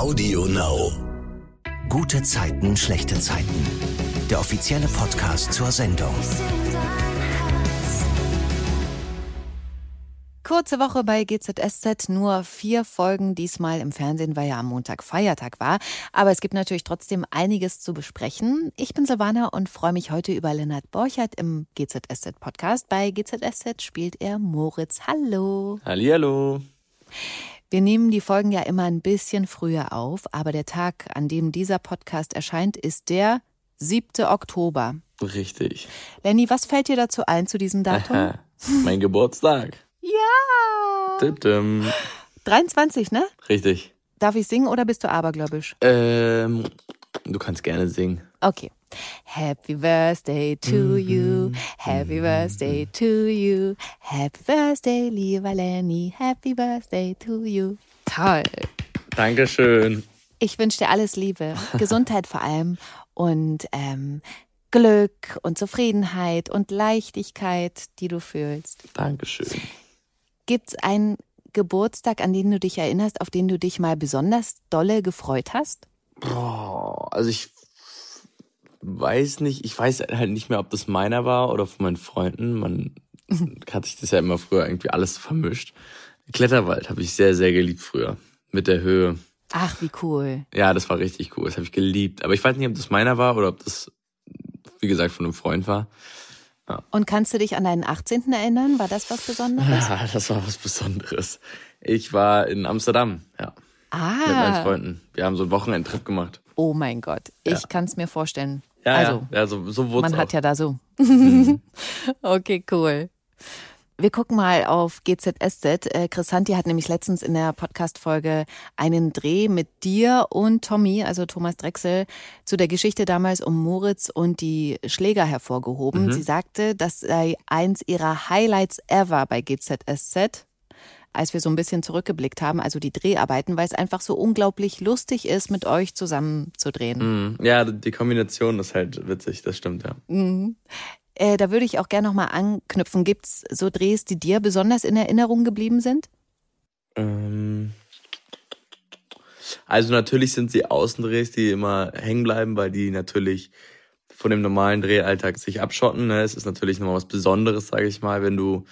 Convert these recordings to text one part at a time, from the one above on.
Audio Now. Gute Zeiten, schlechte Zeiten. Der offizielle Podcast zur Sendung. Kurze Woche bei GZSZ, nur vier Folgen diesmal im Fernsehen, weil ja am Montag Feiertag war. Aber es gibt natürlich trotzdem einiges zu besprechen. Ich bin Silvana und freue mich heute über Lennart Borchert im GZSZ-Podcast. Bei GZSZ spielt er Moritz. Hallo. Hallihallo. Wir nehmen die Folgen ja immer ein bisschen früher auf, aber der Tag, an dem dieser Podcast erscheint, ist der 7. Oktober. Richtig. Lenny, was fällt dir dazu ein zu diesem Datum? Aha. Mein Geburtstag. ja! Tütüm. 23, ne? Richtig. Darf ich singen oder bist du abergläubisch? Ähm, du kannst gerne singen. Okay. Happy Birthday to you, Happy Birthday to you, Happy Birthday, lieber Lenny, Happy Birthday to you. Toll. Dankeschön. Ich wünsche dir alles Liebe, Gesundheit vor allem und ähm, Glück und Zufriedenheit und Leichtigkeit, die du fühlst. Dankeschön. Gibt's einen Geburtstag, an den du dich erinnerst, auf den du dich mal besonders dolle gefreut hast? Boah, also ich weiß nicht, ich weiß halt nicht mehr, ob das meiner war oder von meinen Freunden. Man hat sich das ja immer früher irgendwie alles vermischt. Kletterwald habe ich sehr, sehr geliebt früher. Mit der Höhe. Ach, wie cool. Ja, das war richtig cool. Das habe ich geliebt. Aber ich weiß nicht, ob das meiner war oder ob das, wie gesagt, von einem Freund war. Und kannst du dich an deinen 18. erinnern? War das was Besonderes? Ja, das war was Besonderes. Ich war in Amsterdam, ja. Mit meinen Ah, Freunden. Wir haben so einen Wochenendtrip gemacht. oh mein Gott. Ich Ja. kann es mir vorstellen. Ja, also, ja, ja so, wurde man es hat auch. ja da so. okay, cool. Wir gucken mal auf GZSZ. Äh, Chris Hanti hat nämlich letztens in der Podcast-Folge einen Dreh mit dir und Tommy, also Thomas Drechsel, zu der Geschichte damals um Moritz und die Schläger hervorgehoben. Mhm. Sie sagte, das sei eins ihrer Highlights ever bei GZSZ. Als wir so ein bisschen zurückgeblickt haben, also die Dreharbeiten, weil es einfach so unglaublich lustig ist, mit euch zusammen zu drehen. Mhm. Ja, die Kombination ist halt witzig, das stimmt, ja. Mhm. Äh, da würde ich auch gerne nochmal anknüpfen. Gibt's so Drehs, die dir besonders in Erinnerung geblieben sind? Ähm, also natürlich sind sie Außendrehs, die immer hängen bleiben, weil die natürlich von dem normalen Drehalltag sich abschotten. Ne? Es ist natürlich nochmal was Besonderes, sage ich mal, wenn du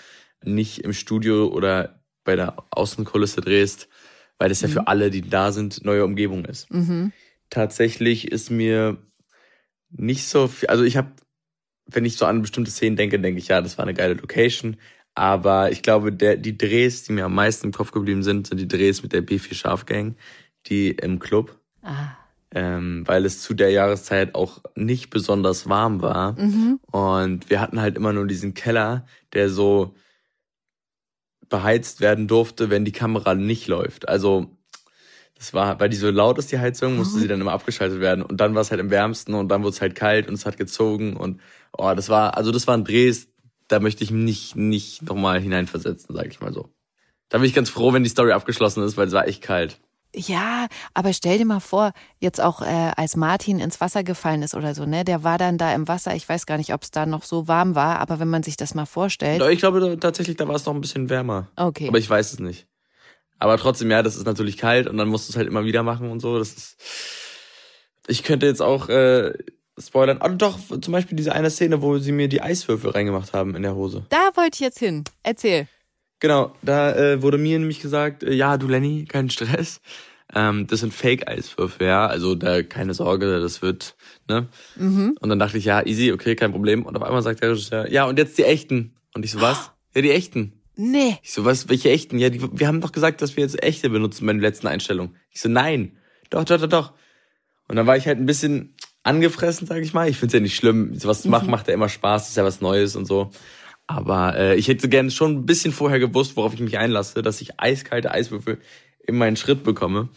nicht im Studio oder bei der Außenkulisse drehst, weil das ja für alle, die da sind, neue Umgebung ist. Mhm. Tatsächlich ist mir nicht so viel, also ich habe, wenn ich so an bestimmte Szenen denke, denke ich, ja, das war eine geile Location. Aber ich glaube, der, die Drehs, die mir am meisten im Kopf geblieben sind, sind die Drehs mit der B4 Scharf Gang, die im Club, Ah. ähm, weil es zu der Jahreszeit auch nicht besonders warm war. Mhm. Und wir hatten halt immer nur diesen Keller, der so beheizt werden durfte, wenn die Kamera nicht läuft. Also das war, weil die so laut ist, die Heizung, musste sie dann immer abgeschaltet werden. Und dann war es halt im wärmsten und dann wurde es halt kalt und es hat gezogen. Und oh, das war, also das waren Drehs, da möchte ich mich nicht, nicht nochmal hineinversetzen, sag ich mal so. Da bin ich ganz froh, wenn die Story abgeschlossen ist, weil es war echt kalt. Ja, aber stell dir mal vor, jetzt auch äh, als Martin ins Wasser gefallen ist oder so, ne? Der war dann da im Wasser. Ich weiß gar nicht, ob es da noch so warm war, aber wenn man sich das mal vorstellt. Ich glaube tatsächlich, da war es noch ein bisschen wärmer. Okay. Aber ich weiß es nicht. Aber trotzdem, ja, das ist natürlich kalt und dann musst du es halt immer wieder machen und so. Das ist. Ich könnte jetzt auch äh, spoilern. Ah, doch, zum Beispiel diese eine Szene, wo sie mir die Eiswürfel reingemacht haben in der Hose. Da wollte ich jetzt hin. Erzähl. Genau, da äh, wurde mir nämlich gesagt, äh, ja, du Lenny, kein Stress. Ähm, das sind Fake-Eiswürfel, ja. Also da keine Sorge, das wird, ne? Mhm. Und dann dachte ich, ja, easy, okay, kein Problem. Und auf einmal sagt der Regisseur, ja, und jetzt die echten. Und ich so, was? Ja, die echten. Nee. Ich so, was, welche echten? Ja, die, wir haben doch gesagt, dass wir jetzt echte benutzen bei den letzten Einstellungen. Ich so, nein. Doch, doch, doch, doch. Und dann war ich halt ein bisschen angefressen, sag ich mal. Ich find's ja nicht schlimm. Sowas zu machen macht ja immer Spaß, ist ja was Neues und so. Aber äh, ich hätte gerne schon ein bisschen vorher gewusst, worauf ich mich einlasse, dass ich eiskalte Eiswürfel in meinen Schritt bekomme.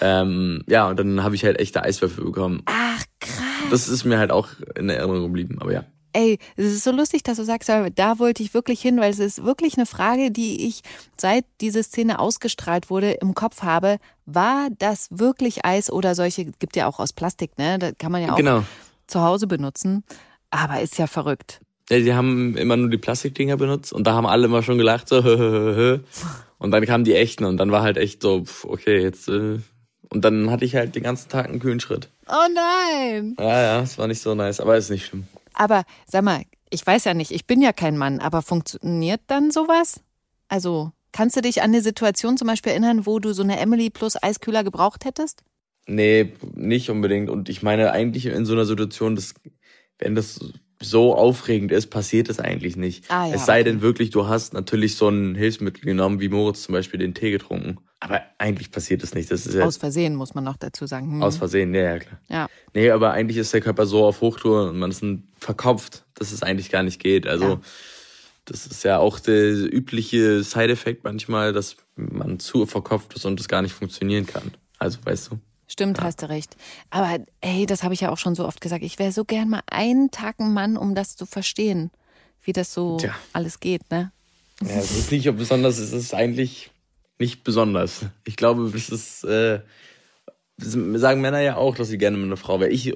Ähm, ja, und dann habe ich halt echte Eiswürfel bekommen. Ach, krass. Das ist mir halt auch in Erinnerung geblieben, aber ja. Ey, es ist so lustig, dass du sagst, da wollte ich wirklich hin, weil es ist wirklich eine Frage, die ich seit diese Szene ausgestrahlt wurde im Kopf habe. War das wirklich Eis oder solche, gibt ja auch aus Plastik, ne? Da kann man ja auch Genau. zu Hause benutzen. Aber ist ja verrückt. Ja, die haben immer nur die Plastikdinger benutzt und da haben alle immer schon gelacht, so. Und dann kamen die echten und dann war halt echt so, okay, jetzt, äh, Und dann hatte ich halt den ganzen Tag einen kühlen Schritt. Oh nein. Ja, ja, es war nicht so nice, aber ist nicht schlimm. Aber sag mal, ich weiß ja nicht, ich bin ja kein Mann, aber funktioniert dann sowas? Also, kannst du dich an eine Situation zum Beispiel erinnern, wo du so eine Emily plus Eiskühler gebraucht hättest? Nee, nicht unbedingt. Und ich meine, eigentlich in so einer Situation, das, wenn das so aufregend ist, passiert es eigentlich nicht. Ah, ja, es sei okay. denn wirklich, du hast natürlich so ein Hilfsmittel genommen, wie Moritz zum Beispiel den Tee getrunken. Aber eigentlich passiert es nicht. Das ist ja Aus Versehen, muss man noch dazu sagen. Hm. aus Versehen, ja, ja, klar. Ja. Nee, aber eigentlich ist der Körper so auf Hochtour und man ist verkopft, dass es eigentlich gar nicht geht. Also, Ja. das ist ja auch der übliche Side-Effekt manchmal, dass man zu verkopft ist und es gar nicht funktionieren kann. Also, weißt du? Stimmt, hast du recht. Aber ey, das habe ich ja auch schon so oft gesagt. Ich wäre so gern mal einen Tag ein Mann, um das zu verstehen, wie das so Tja. alles geht, ne? Ja, es ist nicht besonders, es ist eigentlich nicht besonders. Ich glaube, das ist, äh, das sagen Männer ja auch, dass sie gerne mit einer Frau wäre. Ich,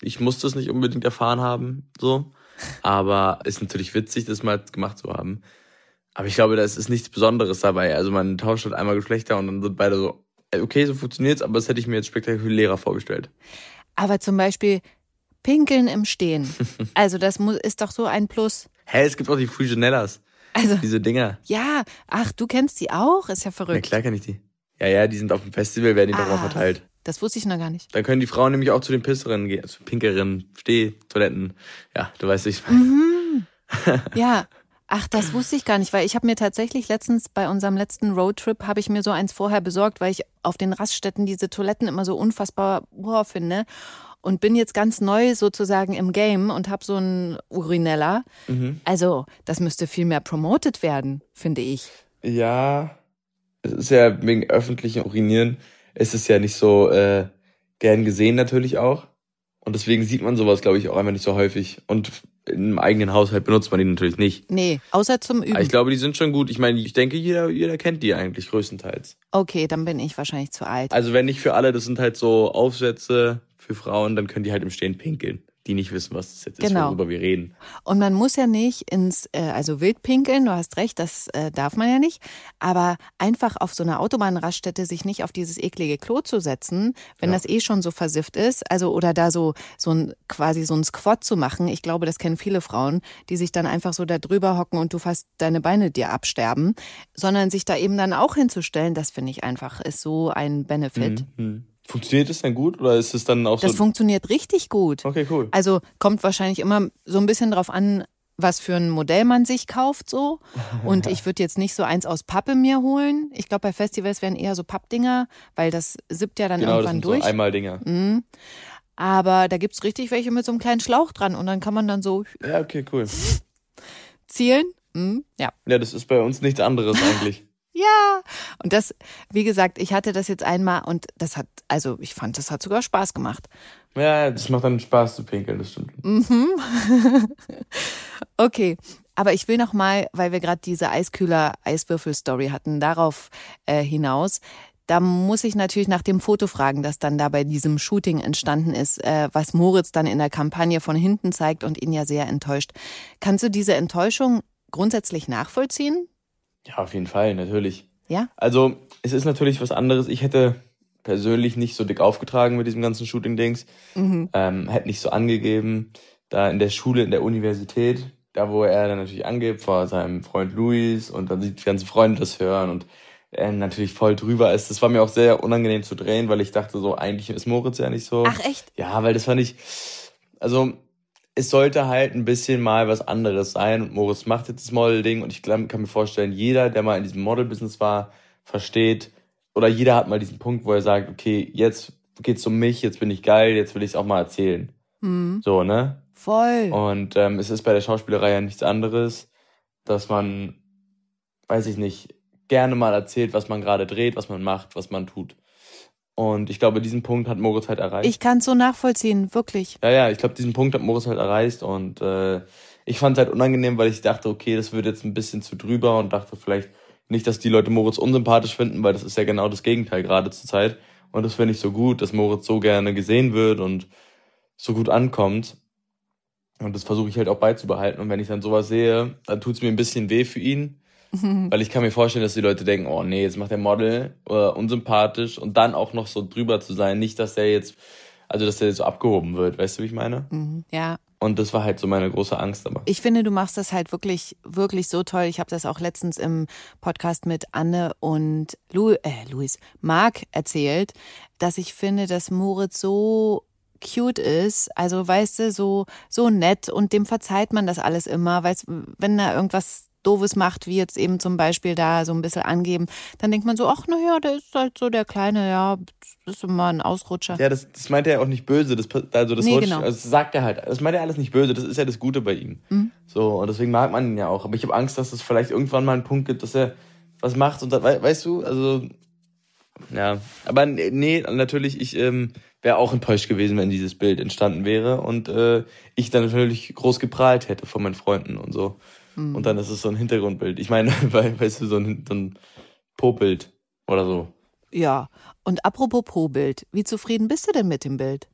ich muss das nicht unbedingt erfahren haben, so. Aber ist natürlich witzig, das mal gemacht zu haben. Aber ich glaube, da ist nichts Besonderes dabei. Also man tauscht halt einmal Geschlechter und dann sind beide so, okay, so funktioniert's, aber das hätte ich mir jetzt spektakulärer vorgestellt. Aber zum Beispiel Pinkeln im Stehen. Also das mu- ist doch so ein Plus. Hä, es gibt auch die Fusionellas, Also diese Dinger. ja, ach, du kennst die auch? Ist ja Ja, verrückt. klar kann ich die. Ja, ja, die sind auf dem Festival, werden die doch mal Ah. verteilt. Das wusste ich noch gar nicht. Dann können die Frauen nämlich auch zu den Pisserinnen gehen, zu Pinkerinnen, Stehtoiletten. Ja, du weißt, wie ich Mhm. Ja. Ach, das wusste ich gar nicht, weil ich habe mir tatsächlich letztens bei unserem letzten Roadtrip habe ich mir so eins vorher besorgt, weil ich auf den Raststätten diese Toiletten immer so unfassbar boah, finde und bin jetzt ganz neu sozusagen im Game und habe so einen Urinella. Mhm. Also, das müsste viel mehr promoted werden, finde ich. Ja, es ist ja wegen öffentlichen Urinieren, ist es ja nicht so äh, gern gesehen natürlich auch. Und deswegen sieht man sowas, glaube ich, auch einfach nicht so häufig. Und im eigenen Haushalt benutzt man die natürlich nicht. Nee, außer zum Üben. Aber ich glaube, die sind schon gut. Ich meine, ich denke, jeder, jeder kennt die eigentlich größtenteils. okay, dann bin ich wahrscheinlich zu alt. Also wenn nicht für alle, das sind halt so Aufsätze für Frauen, dann können die halt im Stehen pinkeln, die nicht wissen, was das jetzt ist, Genau. worüber wir reden. Und man muss ja nicht ins, äh, also wild pinkeln, du hast recht, das äh, darf man ja nicht. Aber einfach auf so einer Autobahnraststätte sich nicht auf dieses eklige Klo zu setzen, wenn Ja. das eh schon so versifft ist, also oder da so, so ein, quasi so ein Squat zu machen. Ich glaube, das kennen viele Frauen, die sich dann einfach so da drüber hocken und du fast deine Beine dir absterben, sondern sich da eben dann auch hinzustellen, das finde ich einfach, ist so ein Benefit. Mhm. Funktioniert das dann gut oder ist es dann auch Das so? funktioniert richtig gut. Okay, cool. Also kommt wahrscheinlich immer so ein bisschen drauf an, was für ein Modell man sich kauft so. Und ich würde jetzt nicht so eins aus Pappe mir holen. Ich glaube, bei Festivals wären eher so Pappdinger, weil das sippt ja dann Genau, das irgendwann sind durch. so Einmal-Dinger. mhm. Aber da gibt's richtig welche mit so einem kleinen Schlauch dran und dann kann man dann so Ja, okay, cool. zielen. Mhm. Ja. Ja, das ist bei uns nichts anderes eigentlich. Ja. Und das, wie gesagt, ich hatte das jetzt einmal und das hat, also ich fand, das hat sogar Spaß gemacht. Ja, das macht dann Spaß zu pinkeln, das stimmt. Mhm. okay, aber ich will noch mal, weil wir gerade diese Eiskühler-Eiswürfel-Story hatten, darauf äh, hinaus. Da muss ich natürlich nach dem Foto fragen, das dann da bei diesem Shooting entstanden ist, äh, was Moritz dann in der Kampagne von hinten zeigt und ihn ja sehr enttäuscht. Kannst du diese Enttäuschung grundsätzlich nachvollziehen? Ja, auf jeden Fall, natürlich. Ja? Also, es ist natürlich was anderes. Ich hätte persönlich nicht so dick aufgetragen mit diesem ganzen Shooting-Dings. Mhm. Ähm, hätte nicht so angegeben. Da in der Schule, in der Universität, da wo er dann natürlich angibt vor seinem Freund Luis und dann die ganzen Freunde das hören und er natürlich voll drüber ist. Das war mir auch sehr unangenehm zu drehen, weil ich dachte so, eigentlich ist Moritz ja nicht so. Ach echt? Ja, weil das fand ich, also es sollte halt ein bisschen mal was anderes sein und Moritz macht jetzt das Model-Ding und ich glaub, kann mir vorstellen, jeder, der mal in diesem Model-Business war, versteht oder jeder hat mal diesen Punkt, wo er sagt, okay, jetzt geht's um mich, jetzt bin ich geil, jetzt will ich es auch mal erzählen. Mhm. So, ne? Voll. Und ähm, es ist bei der Schauspielerei ja nichts anderes, dass man, weiß ich nicht, gerne mal erzählt, was man gerade dreht, was man macht, was man tut. Und ich glaube, diesen Punkt hat Moritz halt erreicht. Ich kann es so nachvollziehen, wirklich. Ja, ja, ich glaube, diesen Punkt hat Moritz halt erreicht und äh, ich fand es halt unangenehm, weil ich dachte, okay, das wird jetzt ein bisschen zu drüber und dachte vielleicht nicht, dass die Leute Moritz unsympathisch finden, weil das ist ja genau das Gegenteil gerade zur Zeit. Und das finde ich so gut, dass Moritz so gerne gesehen wird und so gut ankommt. Und das versuche ich halt auch beizubehalten. Und wenn ich dann sowas sehe, dann tut es mir ein bisschen weh für ihn. Weil ich kann mir vorstellen, dass die Leute denken, oh nee, jetzt macht der Model äh, unsympathisch und dann auch noch so drüber zu sein. Nicht, dass der jetzt, also dass der jetzt so abgehoben wird, weißt du, wie ich meine? Mhm. Ja. Und das war halt so meine große Angst. Aber Ich finde, du machst das halt wirklich, wirklich so toll. Ich habe das auch letztens im Podcast mit Anne und Lu äh, Luis, Marc erzählt, dass ich finde, dass Moritz so cute ist, also weißt du, so so nett und dem verzeiht man das alles immer, weißt, wenn er irgendwas Doofes macht, wie jetzt eben zum Beispiel da so ein bisschen angeben, dann denkt man so, ach na ja, der ist halt so der kleine, ja, das ist immer ein Ausrutscher. ja, das, das meint er auch nicht böse. Das, also das Nee, rutscht, genau. also das sagt er halt. Das meint er alles nicht böse. Das ist ja das Gute bei ihm. Mhm. So und deswegen mag man ihn ja auch. Aber ich habe Angst, dass es vielleicht irgendwann mal einen Punkt gibt, dass er was macht und dann, wei- weißt du, also ja. Aber nee, natürlich, ich ähm, wäre auch enttäuscht gewesen, wenn dieses Bild entstanden wäre und äh, ich dann natürlich groß geprahlt hätte von meinen Freunden und so. Mhm. Und dann ist es so ein Hintergrundbild. Ich meine, weil, weißt du, so ein, so ein Po-Bild oder so. Ja, und apropos Po-Bild, wie zufrieden bist du denn mit dem Bild?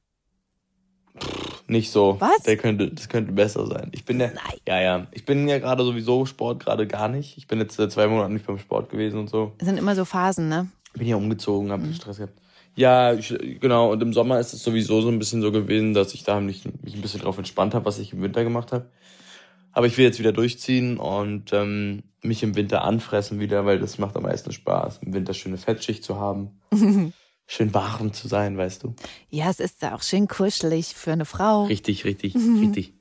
Nicht so. Was? Der könnte, das könnte besser sein. Ich bin ja, Nein. ja, ja. Ich bin ja gerade sowieso Sport gerade gar nicht. Ich bin jetzt seit zwei Monaten nicht beim Sport gewesen und so. Es sind immer so Phasen, ne? Bin ja umgezogen, habe Stress gehabt. Ja, ich, genau. Und im Sommer ist es sowieso so ein bisschen so gewesen, dass ich da mich, mich ein bisschen drauf entspannt habe, was ich im Winter gemacht habe. Aber ich will jetzt wieder durchziehen und ähm, mich im Winter anfressen wieder, weil das macht am meisten Spaß, im Winter schöne Fettschicht zu haben. Schön warm zu sein, weißt du. Ja, es ist auch schön kuschelig für eine Frau. Richtig, richtig, Mhm. richtig.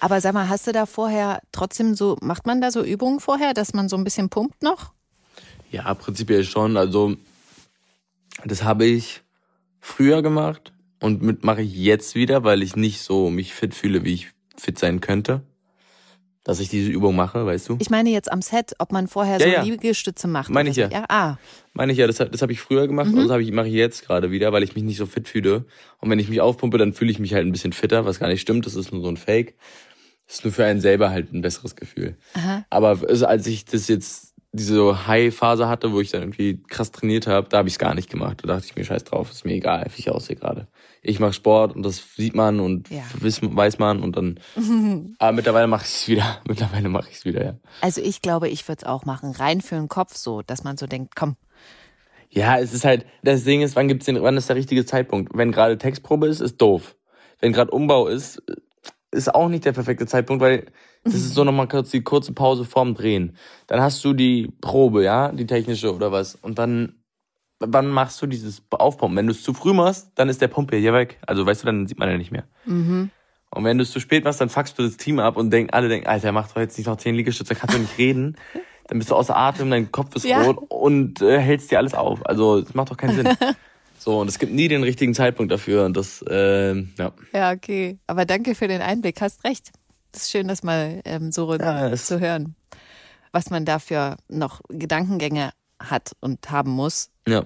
Aber sag mal, hast du da vorher trotzdem so, macht man da so Übungen vorher, dass man so ein bisschen pumpt noch? Ja, prinzipiell schon. Also, das habe ich früher gemacht und mit mache ich jetzt wieder, weil ich nicht so mich fit fühle, wie ich fit sein könnte. Dass ich diese Übung mache, weißt du? Ich meine jetzt am Set, ob man vorher Ja, so ja. Liegestütze macht. Meine ich so. ja. Ah, Meine ich ja, das, das habe ich früher gemacht und das habe ich, mache ich jetzt gerade wieder, weil ich mich nicht so fit fühle. Und wenn ich mich aufpumpe, dann fühle ich mich halt ein bisschen fitter, was gar nicht stimmt. Das ist nur so ein Fake. Das ist nur für einen selber halt ein besseres Gefühl. aha. Aber es- als ich das jetzt, diese High-Phase hatte, wo ich dann irgendwie krass trainiert habe, da habe ich es gar nicht gemacht. Da dachte ich mir, scheiß drauf, ist mir egal, wie ich aussehe gerade. Ich mache Sport und das sieht man und Ja. weiß man und dann. aber mittlerweile mache ich es wieder. Mittlerweile mache ich es wieder, ja. Also ich glaube, ich würde es auch machen. Rein für den Kopf so, dass man so denkt, komm. Ja, es ist halt, das Ding ist, wann gibt's den, wann ist der richtige Zeitpunkt? Wenn gerade Textprobe ist, ist doof. Wenn gerade Umbau ist, ist auch nicht der perfekte Zeitpunkt, weil das ist so nochmal kurz die kurze Pause vorm Drehen. Dann hast du die Probe, ja, die technische oder was. Und dann, wann machst du dieses Aufpumpen? Wenn du es zu früh machst, dann ist der Pumpe hier weg. Also weißt du, dann sieht man ja nicht mehr. Mhm. Und wenn du es zu spät machst, dann fuckst du das Team ab und denk, alle denken, Alter, mach doch jetzt nicht noch zehn Liegestütze, dann kannst du nicht reden. Dann bist du außer Atem, dein Kopf ist Ja. rot und äh, hältst dir alles auf. Also das macht doch keinen Sinn. so, und es gibt nie den richtigen Zeitpunkt dafür. Und das, ähm, ja. Ja, okay. Aber danke für den Einblick. Hast recht. Das ist schön, das mal ähm, so Ja, zu hören, was man dafür noch Gedankengänge hat und haben muss. Ja.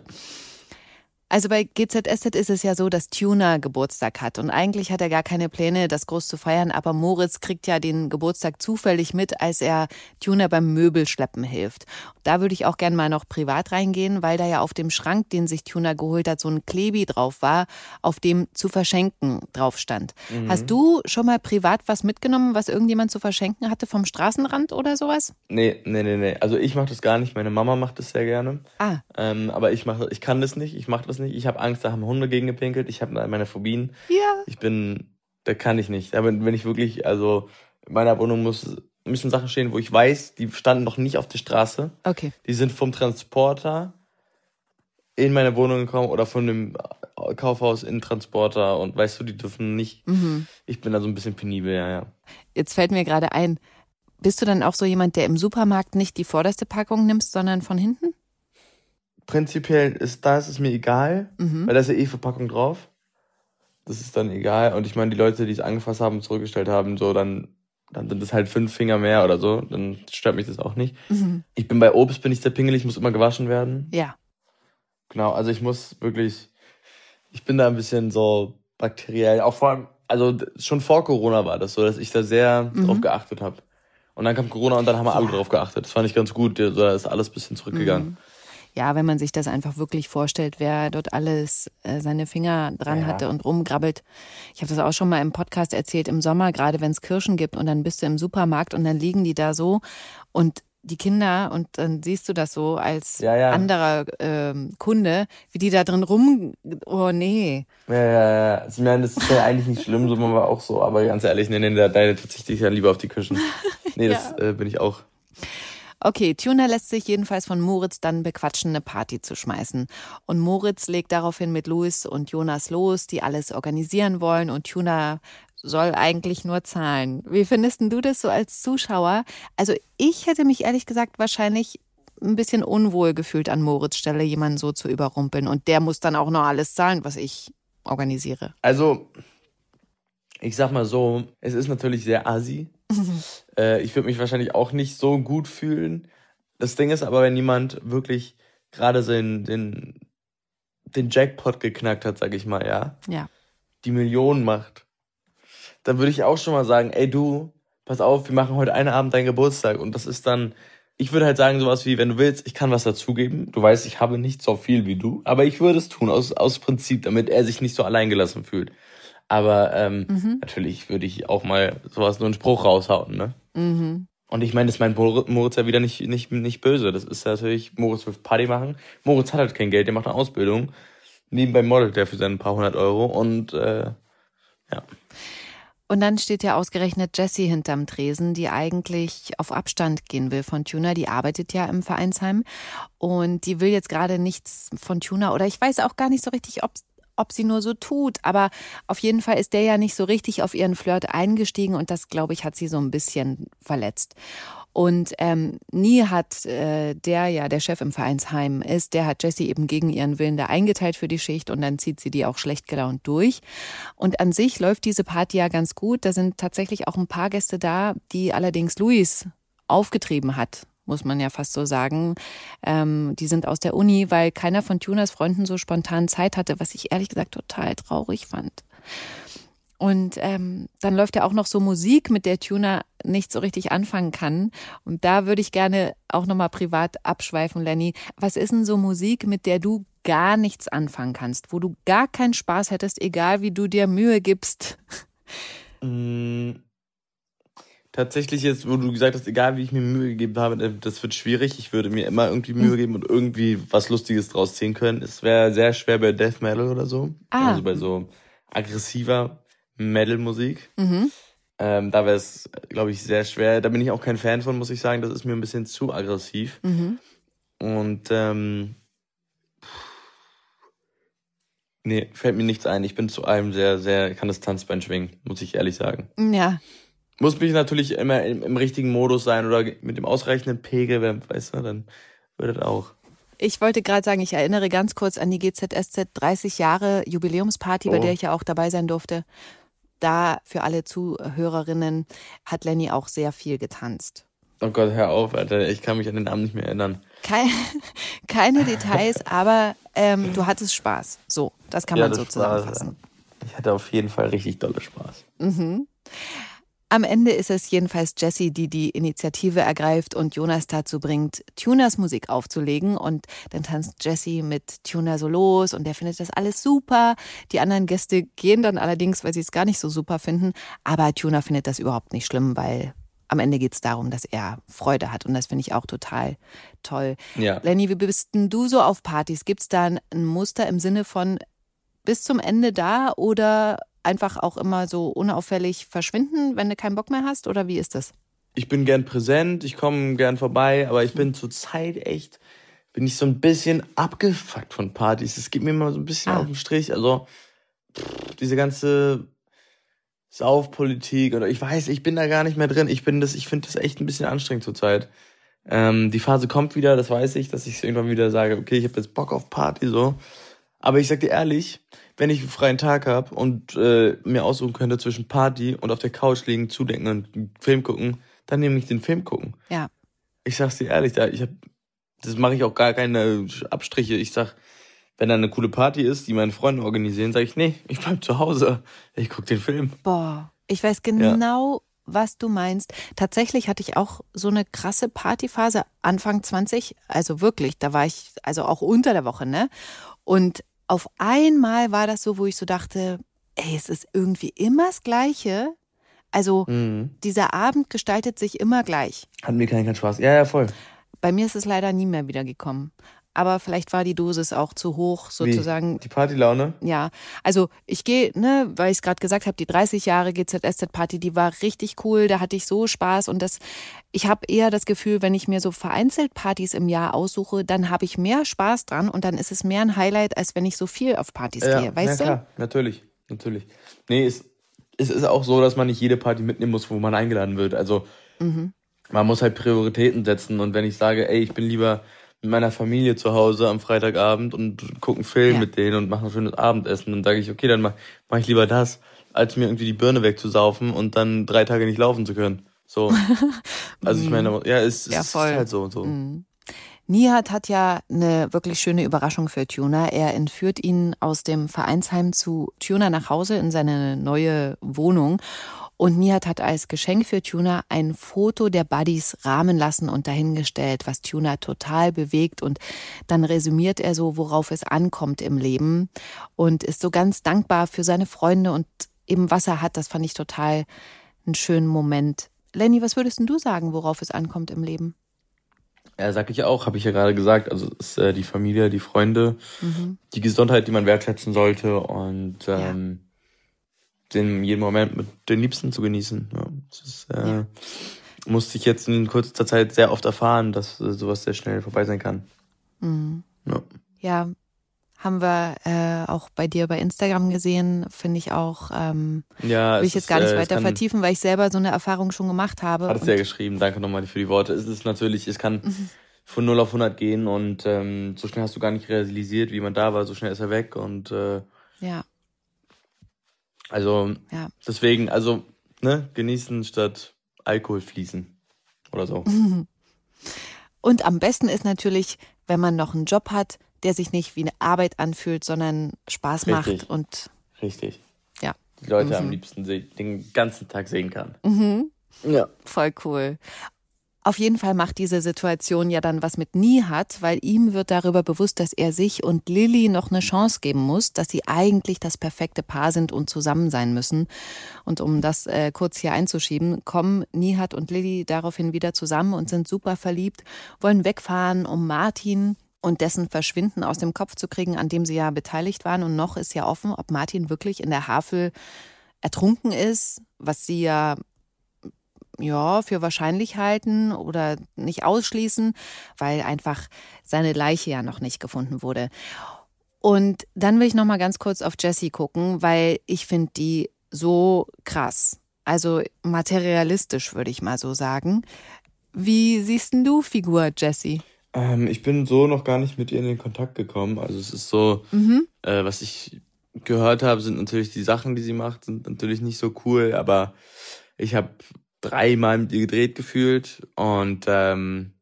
Also bei GZSZ ist es ja so, dass Tuner Geburtstag hat und eigentlich hat er gar keine Pläne, das groß zu feiern, aber Moritz kriegt ja den Geburtstag zufällig mit, als er Tuner beim Möbelschleppen hilft. Da würde ich auch gern mal noch privat reingehen, weil da ja auf dem Schrank, den sich Tuner geholt hat, so ein Klebi drauf war, auf dem zu verschenken drauf stand. Hast du schon mal privat was mitgenommen, was irgendjemand zu verschenken hatte vom Straßenrand oder sowas? Nee, nee, nee, nee. Also ich mache das gar nicht. Meine Mama macht das sehr gerne. Ah, Ähm, aber ich mache, ich kann das nicht. Ich mache das nicht. Ich habe Angst, da haben Hunde gegen gepinkelt. Ich habe meine Phobien. ja. Ich bin, da kann ich nicht. Aber wenn ich wirklich, also in meiner Wohnung muss, müssen Sachen stehen, wo ich weiß, die standen noch nicht auf der Straße. Okay. Die sind vom Transporter in meine Wohnung gekommen oder von dem Kaufhaus in den Transporter und weißt du, die dürfen nicht. Mhm. Ich bin da so ein bisschen penibel, ja, ja. Jetzt fällt mir gerade ein, bist du dann auch so jemand, der im Supermarkt nicht die vorderste Packung nimmst, sondern von hinten? Prinzipiell ist da ist mir egal, Mhm. weil da ist ja eh Verpackung drauf. Das ist dann egal. Und ich meine, die Leute, die es angefasst haben und zurückgestellt haben, so dann, dann sind es halt fünf Finger mehr oder so. Dann stört mich das auch nicht. Mhm. Ich bin bei Obst, bin ich sehr pingelig, muss immer gewaschen werden. Ja. Genau, also ich muss wirklich, ich bin da ein bisschen so bakteriell, auch vor allem, also schon vor Corona war das so, dass ich da sehr Mhm. drauf geachtet habe. Und dann kam Corona und dann haben wir alle Ja. drauf geachtet. Das fand ich ganz gut, da ist alles ein bisschen zurückgegangen. Ja, wenn man sich das einfach wirklich vorstellt, wer dort alles äh, seine Finger dran Ja. hatte und rumgrabbelt. Ich habe das auch schon mal im Podcast erzählt, im Sommer, gerade wenn es Kirschen gibt und dann bist du im Supermarkt und dann liegen die da so und die Kinder und dann siehst du das so als Ja, ja. anderer ähm, Kunde, wie die da drin rum. Oh nee. Ja, ja, ja. Also, ich meine, das ist ja eigentlich nicht schlimm, so man war auch so, aber ganz ehrlich, nee, nee, da, da verzichte ich ja lieber auf die Küchen. Nee, das äh, bin ich auch. Okay, Tuna lässt sich jedenfalls von Moritz dann bequatschen, eine Party zu schmeißen. Und Moritz legt daraufhin mit Louis und Jonas los, die alles organisieren wollen und Tuna soll eigentlich nur zahlen. Wie findest du das so als Zuschauer? Also ich hätte mich ehrlich gesagt wahrscheinlich ein bisschen unwohl gefühlt an Moritz Stelle, jemanden so zu überrumpeln. Und der muss dann auch noch alles zahlen, was ich organisiere. Also, ich sag mal so, es ist natürlich sehr assi. äh, ich würde mich wahrscheinlich auch nicht so gut fühlen. Das Ding ist aber, wenn jemand wirklich gerade den, den, den Jackpot geknackt hat, sag ich mal, ja, Ja. die Millionen macht, dann würde ich auch schon mal sagen, ey du, pass auf, wir machen heute einen Abend deinen Geburtstag und das ist dann, ich würde halt sagen sowas wie, wenn du willst, ich kann was dazugeben. Du weißt, ich habe nicht so viel wie du, aber ich würde es tun aus, aus Prinzip, damit er sich nicht so alleingelassen fühlt. Aber ähm, Mhm. natürlich würde ich auch mal sowas nur einen Spruch raushauen, ne? Mhm. Und ich meine, das meint Mor- Moritz ja wieder nicht, nicht, nicht böse. Das ist natürlich, Moritz will Party machen. Moritz hat halt kein Geld, der macht eine Ausbildung. Nebenbei modelt der für seine paar hundert Euro und äh, ja. Und dann steht ja ausgerechnet Jessie hinterm Tresen, die eigentlich auf Abstand gehen will von Tuna. Die arbeitet ja im Vereinsheim und die will jetzt gerade nichts von Tuna oder ich weiß auch gar nicht so richtig, ob ob sie nur so tut, aber auf jeden Fall ist der ja nicht so richtig auf ihren Flirt eingestiegen und das, glaube ich, hat sie so ein bisschen verletzt. Und ähm, nie hat äh, der ja, der Chef im Vereinsheim ist, der hat Jessie eben gegen ihren Willen da eingeteilt für die Schicht und dann zieht sie die auch schlecht gelaunt durch. Und an sich läuft diese Party ja ganz gut. Da sind tatsächlich auch ein paar Gäste da, die allerdings Luis aufgetrieben hat, muss man ja fast so sagen. Ähm, die sind aus der Uni, weil keiner von Tunas Freunden so spontan Zeit hatte, was ich ehrlich gesagt total traurig fand. Und ähm, dann läuft ja auch noch so Musik, mit der Tuna nicht so richtig anfangen kann. Und da würde ich gerne auch nochmal privat abschweifen, Lenny. Was ist denn so Musik, mit der du gar nichts anfangen kannst, wo du gar keinen Spaß hättest, egal wie du dir Mühe gibst? Mm, Tatsächlich jetzt, wo du gesagt hast, egal wie ich mir Mühe gegeben habe, äh, das wird schwierig. Ich würde mir immer irgendwie Mühe geben und irgendwie was Lustiges draus ziehen können. Es wäre sehr schwer bei Death Metal oder so. Ah. Also bei so aggressiver Metal-Musik. Mhm. Ähm, da wäre es, glaube ich, sehr schwer. Da bin ich auch kein Fan von, muss ich sagen. Das ist mir ein bisschen zu aggressiv. Mhm. Und ähm, nee, fällt mir nichts ein. Ich bin zu allem sehr, sehr, kann das Tanzbein schwingen, muss ich ehrlich sagen. Ja, Muss mich natürlich immer im, im richtigen Modus sein oder mit dem ausreichenden Pegel, weißt du, dann wird das auch. ich wollte gerade sagen, ich erinnere ganz kurz an die GZSZ 30 Jahre Jubiläumsparty, bei Oh. der ich ja auch dabei sein durfte. Da für alle Zuhörerinnen hat Lenny auch sehr viel getanzt. Oh Gott, hör auf, Alter. Ich kann mich an den Namen nicht mehr erinnern. Kein, keine Details, aber ähm, du hattest Spaß. So, das kann man das so war- zusammenfassen. Ich hatte auf jeden Fall richtig dolle Spaß. Mhm. Am Ende ist es jedenfalls Jessie, die die Initiative ergreift und Jonas dazu bringt, Tunas Musik aufzulegen. Und dann tanzt Jessie mit Tuna so los und der findet das alles super. Die anderen Gäste gehen dann allerdings, weil sie es gar nicht so super finden. Aber Tuna findet das überhaupt nicht schlimm, weil am Ende geht es darum, dass er Freude hat. Und das finde ich auch total toll. Ja. Lenny, wie bist denn du so auf Partys? Gibt es da ein Muster im Sinne von bis zum Ende da oder einfach auch immer so unauffällig verschwinden, wenn du keinen Bock mehr hast? Oder wie ist das? Ich bin gern präsent, ich komme gern vorbei, aber ich bin zurzeit echt, bin ich so ein bisschen abgefuckt von Partys. Es geht mir immer so ein bisschen Ah. auf den Strich. Also, pff, diese ganze Saufpolitik oder ich weiß, ich bin da gar nicht mehr drin. Ich bin das, ich finde das echt ein bisschen anstrengend zurzeit. Ähm, die Phase kommt wieder, das weiß ich, dass ich irgendwann wieder sage, okay, ich habe jetzt Bock auf Party so. Aber ich sag dir ehrlich, wenn ich einen freien Tag habe und äh, mir aussuchen könnte zwischen Party und auf der Couch liegen, zudenken und einen Film gucken, dann nehme ich den Film gucken. Ja. Ich sag's dir ehrlich, da ich hab, das mache ich auch gar keine Abstriche. Ich sag, wenn da eine coole Party ist, die meine Freunde organisieren, sage ich, nee, ich bleib zu Hause. Ich guck den Film. Boah, ich weiß genau, was du meinst. Tatsächlich hatte ich auch so eine krasse Partyphase Anfang 20. Also wirklich, da war ich also auch unter der Woche, ne? Und auf einmal war das so, wo ich so dachte, ey, es ist irgendwie immer das Gleiche. Also Mhm. dieser Abend gestaltet sich immer gleich. Hatten wir keinen, keinen Spaß. Ja, ja, voll. Bei mir ist es leider nie mehr wieder gekommen. Aber vielleicht war die Dosis auch zu hoch, sozusagen. Wie? Die Partylaune? Ja, also ich gehe, ne, weil ich es gerade gesagt habe, die 30 Jahre GZSZ-Party, die war richtig cool, da hatte ich so Spaß und das, ich habe eher das Gefühl, wenn ich mir so vereinzelt Partys im Jahr aussuche, dann habe ich mehr Spaß dran und dann ist es mehr ein Highlight, als wenn ich so viel auf Partys gehe, weißt ja, klar, natürlich, natürlich. Nee, es, es ist auch so, dass man nicht jede Party mitnehmen muss, wo man eingeladen wird. Also Mhm. man muss halt Prioritäten setzen und wenn ich sage, ey, ich bin lieber mit meiner Familie zu Hause am Freitagabend und gucke einen Film Ja. mit denen und mache ein schönes Abendessen, dann sage ich, okay, dann mache mach ich lieber das, als mir irgendwie die Birne wegzusaufen und dann drei Tage nicht laufen zu können. So. Also ich meine, ja, es. Ja, ist halt so. so. Mhm. Nihat hat ja eine wirklich schöne Überraschung für Tuna. Er entführt ihn aus dem Vereinsheim zu Tuna nach Hause in seine neue Wohnung. Und Nihat hat als Geschenk für Tuna ein Foto der Buddies rahmen lassen und dahingestellt, was Tuna total bewegt. Und dann resümiert er so, worauf es ankommt im Leben und ist so ganz dankbar für seine Freunde und eben was er hat. Das fand ich total einen schönen Moment. Lenny, was würdest denn du sagen, worauf es ankommt im Leben? Ja, sag ich auch, habe ich ja gerade gesagt. Also es ist äh, die Familie, die Freunde, Mhm. die Gesundheit, die man wertschätzen sollte und ähm, den jeden Moment mit den Liebsten zu genießen. Ja, das ist, äh, Ja. musste ich jetzt in kurzer Zeit sehr oft erfahren, dass äh, sowas sehr schnell vorbei sein kann. Mhm. Ja. Ja, haben wir äh, auch bei dir bei Instagram gesehen, finde ich auch, ähm, Ja, will ich jetzt ist, gar nicht äh, es weiter vertiefen, weil ich selber so eine Erfahrung schon gemacht habe. Hat es ja geschrieben, danke nochmal für die Worte. Es ist natürlich, es kann Mhm. von 0 auf 100 gehen und ähm, so schnell hast du gar nicht realisiert, wie man da war, so schnell ist er weg und äh, ja, also ja. deswegen, also ne, genießen statt Alkohol fließen oder so. Und am besten ist natürlich, wenn man noch einen Job hat, der sich nicht wie eine Arbeit anfühlt, sondern Spaß Richtig. macht und Richtig. ja, Die Leute am Mhm. liebsten se- den ganzen Tag sehen kann. mhm. Ja. voll cool. Auf jeden Fall macht diese Situation ja dann was mit Nihat, weil ihm wird darüber bewusst, dass er sich und Lilly noch eine Chance geben muss, dass sie eigentlich das perfekte Paar sind und zusammen sein müssen. Und um das äh, kurz hier einzuschieben, kommen Nihat und Lilly daraufhin wieder zusammen und sind super verliebt, wollen wegfahren, um Martin und dessen Verschwinden aus dem Kopf zu kriegen, an dem sie ja beteiligt waren. Und noch ist ja offen, ob Martin wirklich in der Havel ertrunken ist, was sie ja ja, für wahrscheinlich halten oder nicht ausschließen, weil einfach seine Leiche ja noch nicht gefunden wurde. Und dann will ich noch mal ganz kurz auf Jessie gucken, weil ich finde die so krass. Also materialistisch würde ich mal so sagen. Wie siehst denn du Figur Jessie? Ähm, ich bin so noch gar nicht mit ihr in den Kontakt gekommen. Also es ist so, Mhm. äh, was ich gehört habe, sind natürlich die Sachen, die sie macht, sind natürlich nicht so cool, aber ich habe dreimal mit ihr gedreht gefühlt und ähm,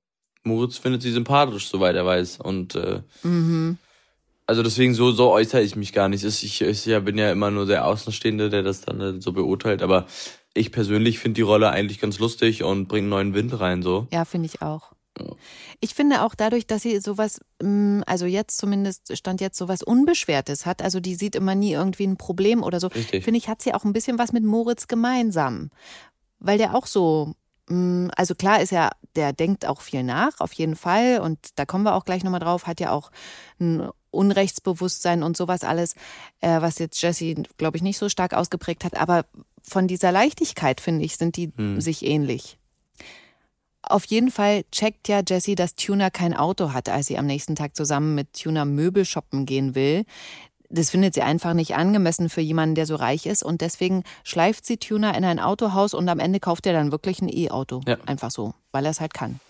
Moritz findet sie sympathisch, soweit er weiß. Und äh, Mhm. also deswegen so, so äußere ich mich gar nicht. Ich, ich ja, bin ja immer nur der Außenstehende, der das dann äh, so beurteilt, aber ich persönlich finde die Rolle eigentlich ganz lustig und bringt neuen Wind rein so. Ja, finde ich auch. Ich finde auch dadurch, dass sie sowas, mm, also jetzt zumindest stand jetzt sowas Unbeschwertes hat, also die sieht immer nie irgendwie ein Problem oder so, Richtig. finde ich, hat sie auch ein bisschen was mit Moritz gemeinsam. Weil der auch so, mm, also klar ist er, der denkt auch viel nach, auf jeden Fall, und da kommen wir auch gleich nochmal drauf, hat ja auch ein Unrechtsbewusstsein und sowas alles, äh, was jetzt Jesse, glaube ich, nicht so stark ausgeprägt hat, aber von dieser Leichtigkeit, finde ich, sind die Hm. sich ähnlich. Auf jeden Fall checkt ja Jessie, dass Tuna kein Auto hat, als sie am nächsten Tag zusammen mit Tuna Möbel shoppen gehen will. Das findet sie einfach nicht angemessen für jemanden, der so reich ist. Und deswegen schleift sie Tuna in ein Autohaus und am Ende kauft er dann wirklich ein E-Auto. Ja. Einfach so, weil er es halt kann.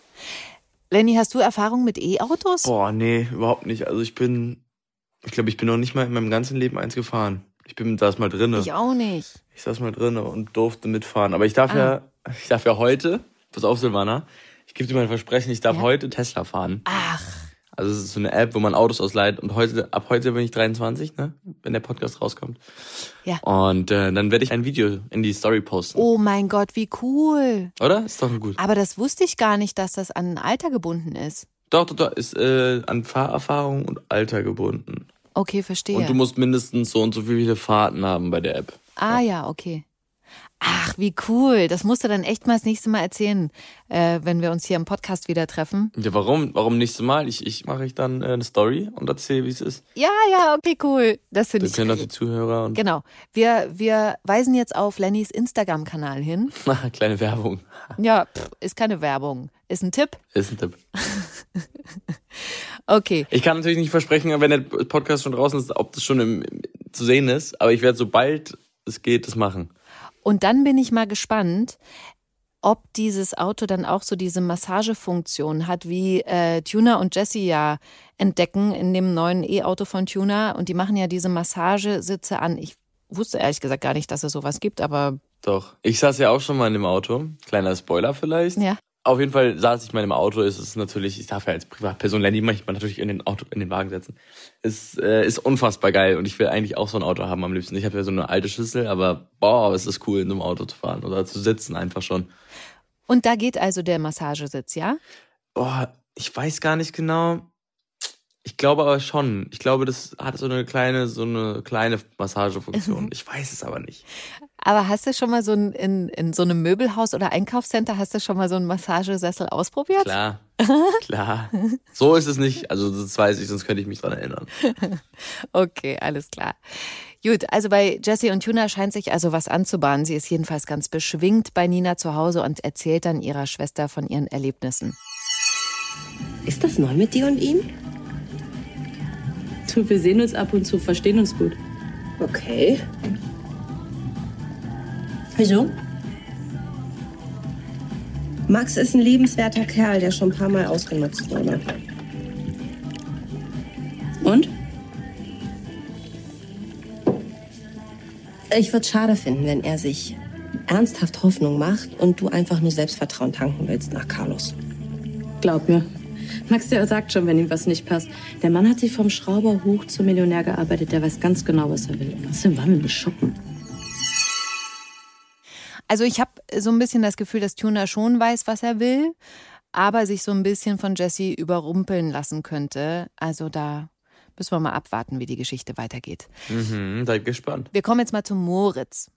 Lenny, hast du Erfahrung mit E-Autos? Boah, nee, überhaupt nicht. Also ich bin, ich glaube, ich bin noch nicht mal in meinem ganzen Leben eins gefahren. Ich bin saß mal drinne. Ich auch nicht. Ich saß mal drinne und durfte mitfahren. Aber ich darf Ah. ja, ich darf ja heute, pass auf, Silvana, ich gebe dir mal ein Versprechen, ich darf Ja. heute Tesla fahren. Ach, Also es ist so eine App, wo man Autos ausleiht und heute, ab heute bin ich 23, ne? Wenn der Podcast rauskommt. Ja. Und äh, dann werde ich ein Video in die Story posten. oh mein Gott, wie cool. Oder? Ist doch gut. Aber das wusste ich gar nicht, dass das an Alter gebunden ist. Doch, doch, doch, ist äh, an Fahrerfahrung und Alter gebunden. Okay, verstehe. Und du musst mindestens so und so viele Fahrten haben bei der App. Ah ja, okay. Ach, wie cool. Das musst du dann echt mal das nächste Mal erzählen, äh, wenn wir uns hier im Podcast wieder treffen. Ja, warum? Warum nächstes Mal? Ich, ich mache ich dann äh, eine Story und erzähle, wie es ist. Ja, ja, okay, cool. Das finde ich. können auch die Zuhörer und Genau. Wir, wir weisen jetzt auf Lennys Instagram-Kanal hin. kleine Werbung. Ja, pff, ist keine Werbung. Ist ein Tipp. Ist ein Tipp. Okay. Ich kann natürlich nicht versprechen, wenn der Podcast schon draußen ist, ob das schon im, im, zu sehen ist, aber ich werde sobald es geht, das machen. Und dann bin ich mal gespannt, ob dieses Auto dann auch so diese Massagefunktion hat, wie äh, Tuner und Jesse ja entdecken in dem neuen E-Auto von Tuner. Und die machen ja diese Massagesitze an. Ich wusste ehrlich gesagt gar nicht, dass es sowas gibt, aber Doch. Ich saß ja auch schon mal in dem Auto. Kleiner Spoiler vielleicht. ja. Auf jeden Fall saß ich mal im Auto. Es ist natürlich, ich darf ja als Privatperson Lenny manchmal natürlich in den Auto, in den Wagen setzen. Es äh, ist unfassbar geil und ich will eigentlich auch so ein Auto haben am liebsten. Ich habe ja so eine alte Schüssel, aber boah, es ist cool, in einem Auto zu fahren oder zu sitzen einfach schon. Und da geht also der Massagesitz, ja? Boah, ich weiß gar nicht genau. Ich glaube aber schon. Ich glaube, das hat so eine kleine, so eine kleine Massagefunktion. Ich weiß es aber nicht. Aber hast du schon mal so ein, in, in so einem Möbelhaus oder Einkaufscenter, hast du schon mal so einen Massagesessel ausprobiert? Klar, klar. So ist es nicht. Also das weiß ich, sonst könnte ich mich dran erinnern. Okay, alles klar. Gut, also bei Jessie und Tuna scheint sich also was anzubahnen. Sie ist jedenfalls ganz beschwingt bei Nina zu Hause und erzählt dann ihrer Schwester von ihren Erlebnissen. Ist das neu mit dir und ihm? Du, wir sehen uns ab und zu, verstehen uns gut. Okay. Wieso? Max ist ein liebenswerter Kerl, der schon ein paar Mal ausgenutzt wurde. Und? Ich würde es schade finden, wenn er sich ernsthaft Hoffnung macht und du einfach nur Selbstvertrauen tanken willst nach Carlos. Glaub mir. Max, der sagt schon, wenn ihm was nicht passt. Der Mann hat sich vom Schrauber hoch zum Millionär gearbeitet. Der weiß ganz genau, was er will. Außerdem waren wir beschocken. Also ich habe so ein bisschen das Gefühl, dass Tuna schon weiß, was er will, aber sich so ein bisschen von Jessie überrumpeln lassen könnte. Also da müssen wir mal abwarten, wie die Geschichte weitergeht. Mhm, seid gespannt. Wir kommen jetzt mal zu Moritz.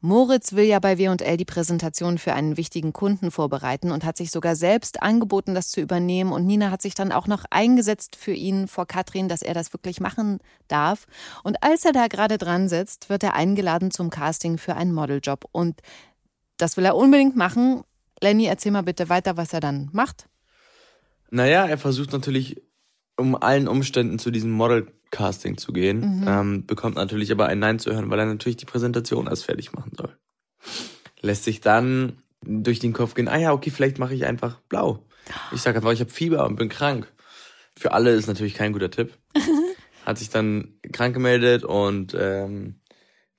Moritz will ja bei W&L die Präsentation für einen wichtigen Kunden vorbereiten und hat sich sogar selbst angeboten, das zu übernehmen. Und Nina hat sich dann auch noch eingesetzt für ihn vor Katrin, dass er das wirklich machen darf. Und als er da gerade dran sitzt, wird er eingeladen zum Casting für einen Modeljob. Und das will er unbedingt machen. Lenny, erzähl mal bitte weiter, was er dann macht. Naja, er versucht natürlich, um allen Umständen zu diesem Model-Casting zu gehen, ähm, bekommt natürlich aber ein Nein zu hören, weil er natürlich die Präsentation erst fertig machen soll. Lässt sich dann durch den Kopf gehen, ah ja, okay, vielleicht mache ich einfach blau. Ich sage einfach, ich habe Fieber und bin krank. Für alle ist natürlich kein guter Tipp. Hat sich dann krank gemeldet und ähm,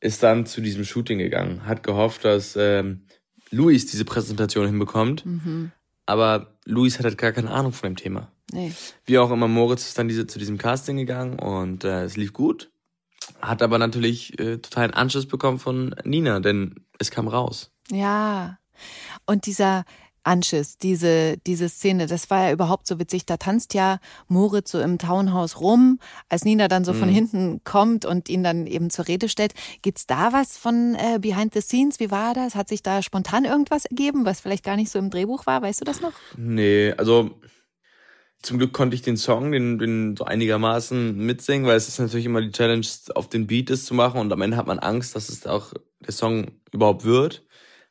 ist dann zu diesem Shooting gegangen. Hat gehofft, dass ähm, Luis diese Präsentation hinbekommt. Aber Luis hat halt gar keine Ahnung von dem Thema. Nee. Wie auch immer, Moritz ist dann diese, zu diesem Casting gegangen und äh, es lief gut. Hat aber natürlich äh, totalen Anschluss bekommen von Nina, denn es kam raus. Ja. Und dieser Anschiss, diese, diese Szene, das war ja überhaupt so witzig. Da tanzt ja Moritz so im Townhaus rum, als Nina dann so von hinten kommt und ihn dann eben zur Rede stellt. Gibt's da was von äh, Behind the Scenes? Wie war das? Hat sich da spontan irgendwas ergeben, was vielleicht gar nicht so im Drehbuch war? Weißt du das noch? Nee, also zum Glück konnte ich den Song, den, den so einigermaßen mitsingen, weil es ist natürlich immer die Challenge, auf den Beat es zu machen und am Ende hat man Angst, dass es auch der Song überhaupt wird,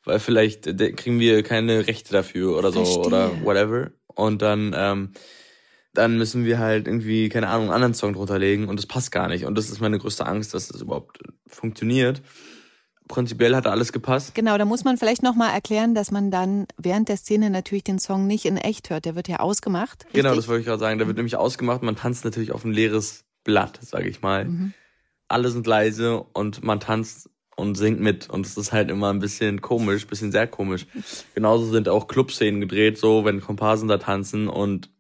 weil vielleicht äh, kriegen wir keine Rechte dafür oder so Verstehe. oder whatever und dann ähm, dann müssen wir halt irgendwie keine Ahnung einen anderen Song drunter legen und das passt gar nicht und das ist meine größte Angst, dass das überhaupt funktioniert. Prinzipiell hat alles gepasst. Genau, da muss man vielleicht nochmal erklären, dass man dann während der Szene natürlich den Song nicht in echt hört. Der wird ja ausgemacht. Richtig? Genau, das wollte ich gerade sagen. Da wird nämlich ausgemacht, man tanzt natürlich auf ein leeres Blatt, sage ich mal. Mhm. Alle sind leise und man tanzt und singt mit. Und es ist halt immer ein bisschen komisch, bisschen sehr komisch. Genauso sind auch Clubszenen gedreht, so wenn Komparsen da tanzen und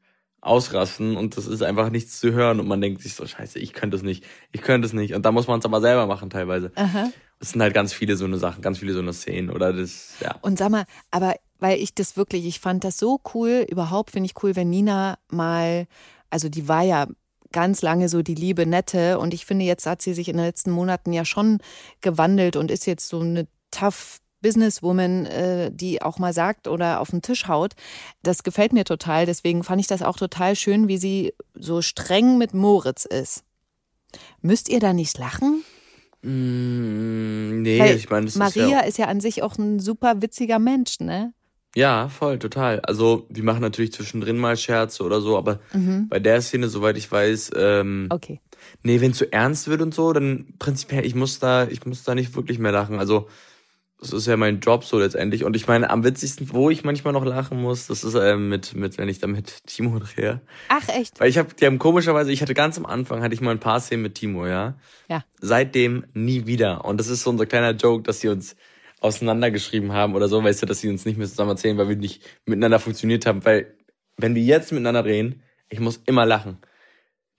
ausrasten und das ist einfach nichts zu hören und man denkt sich so, scheiße, ich könnte es nicht, ich könnte es nicht. Und da muss man es aber selber machen teilweise. Aha. Es sind halt ganz viele so eine Sachen, ganz viele so eine Szenen oder das, ja. Und sag mal, aber weil ich das wirklich, ich fand das so cool, überhaupt finde ich cool, wenn Nina mal, also die war ja ganz lange so die liebe Nette und ich finde, jetzt hat sie sich in den letzten Monaten ja schon gewandelt und ist jetzt so eine tough Businesswoman, äh, die auch mal sagt oder auf den Tisch haut. Das gefällt mir total. Deswegen fand ich das auch total schön, wie sie so streng mit Moritz ist. Müsst ihr da nicht lachen? Mm, nee, Weil ich meine, das Maria ist ja, ist ja an sich auch ein super witziger Mensch, ne? Ja voll, total. Also die machen natürlich zwischendrin mal Scherze oder so, aber Mhm. bei der Szene, soweit ich weiß, ähm, Okay. nee, wenn zu ernst wird und so, dann prinzipiell, ich muss da, ich muss da nicht wirklich mehr lachen. Also das ist ja mein Job so letztendlich. Und ich meine, am witzigsten, wo ich manchmal noch lachen muss, das ist ähm, mit, mit, wenn ich da mit Timo drehe. Ach, echt? Weil ich habe, die haben komischerweise, ich hatte ganz am Anfang, hatte ich mal ein paar Szenen mit Timo, ja. Ja. Seitdem nie wieder. Und das ist so unser kleiner Joke, dass sie uns auseinandergeschrieben haben oder so, weißt du, dass sie uns nicht mehr zusammen erzählen, weil wir nicht miteinander funktioniert haben. Weil, wenn wir jetzt miteinander reden, ich muss immer lachen.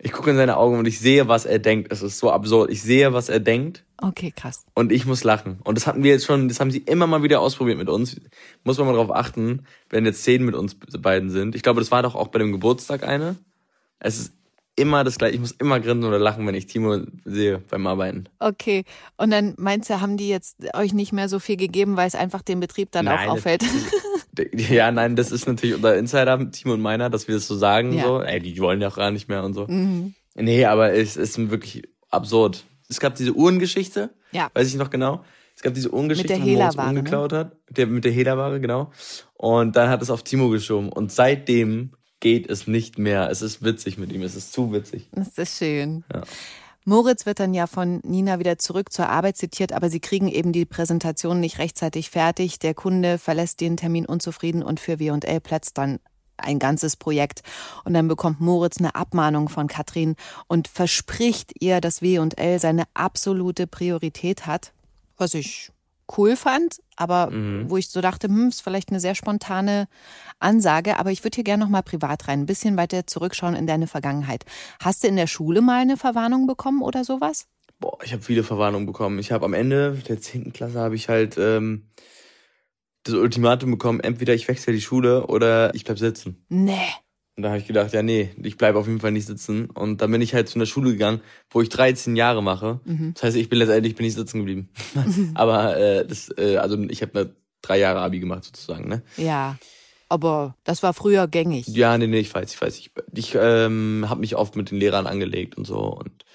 Ich gucke in seine Augen und ich sehe, was er denkt. Es ist so absurd. Ich sehe, was er denkt Okay, krass. und ich muss lachen. Und das hatten wir jetzt schon, das haben sie immer mal wieder ausprobiert mit uns. Muss man mal drauf achten, wenn jetzt Szenen mit uns beiden sind. Ich glaube, das war doch auch bei dem Geburtstag eine. Es ist immer das gleiche. Ich muss immer grinsen oder lachen, wenn ich Timo sehe beim Arbeiten. Okay. Und dann meinst du, haben die jetzt euch nicht mehr so viel gegeben, weil es einfach dem Betrieb dann Nein, auch auffällt? Ja, nein, das ist natürlich unser Insider, Timo und meiner, dass wir das so sagen. Ja. So. Ey, die wollen ja auch gar nicht mehr und so. Mhm. Nee, aber es ist wirklich absurd. Es gab diese Uhrengeschichte, Ja. weiß ich noch genau. Es gab diese Uhrengeschichte, der wo Moritz Uhren ne? hat. Der, mit der Hehlerware, genau. Und dann hat es auf Timo geschoben. Und seitdem geht es nicht mehr. Es ist witzig mit ihm. Es ist zu witzig. Das ist schön. Ja. Moritz wird dann ja von Nina wieder zurück zur Arbeit zitiert, aber sie kriegen eben die Präsentation nicht rechtzeitig fertig. Der Kunde verlässt den Termin unzufrieden und für W&L platzt dann ein ganzes Projekt. Und dann bekommt Moritz eine Abmahnung von Katrin und verspricht ihr, dass W&L seine absolute Priorität hat, was ich cool fand, aber wo ich so dachte, hm, ist vielleicht eine sehr spontane Ansage, aber ich würde hier gerne noch mal privat rein, ein bisschen weiter zurückschauen in deine Vergangenheit. Hast du in der Schule mal eine Verwarnung bekommen oder sowas? Boah, ich habe viele Verwarnungen bekommen. Ich habe am Ende der 10. Klasse habe ich halt ähm, das Ultimatum bekommen, entweder ich wechsle die Schule oder ich bleib sitzen. Nee. Und da habe ich gedacht, ja, nee, ich bleibe auf jeden Fall nicht sitzen. Und dann bin ich halt zu einer Schule gegangen, wo ich 13 Jahre mache. Das heißt, ich bin letztendlich bin ich sitzen geblieben. Aber äh, das, äh, also ich habe eine drei Jahre Abi gemacht sozusagen, ne? Ja. Aber das war früher gängig. Ja, nee, nee, ich weiß, ich weiß. Ich, ich ähm, habe mich oft mit den Lehrern angelegt und so und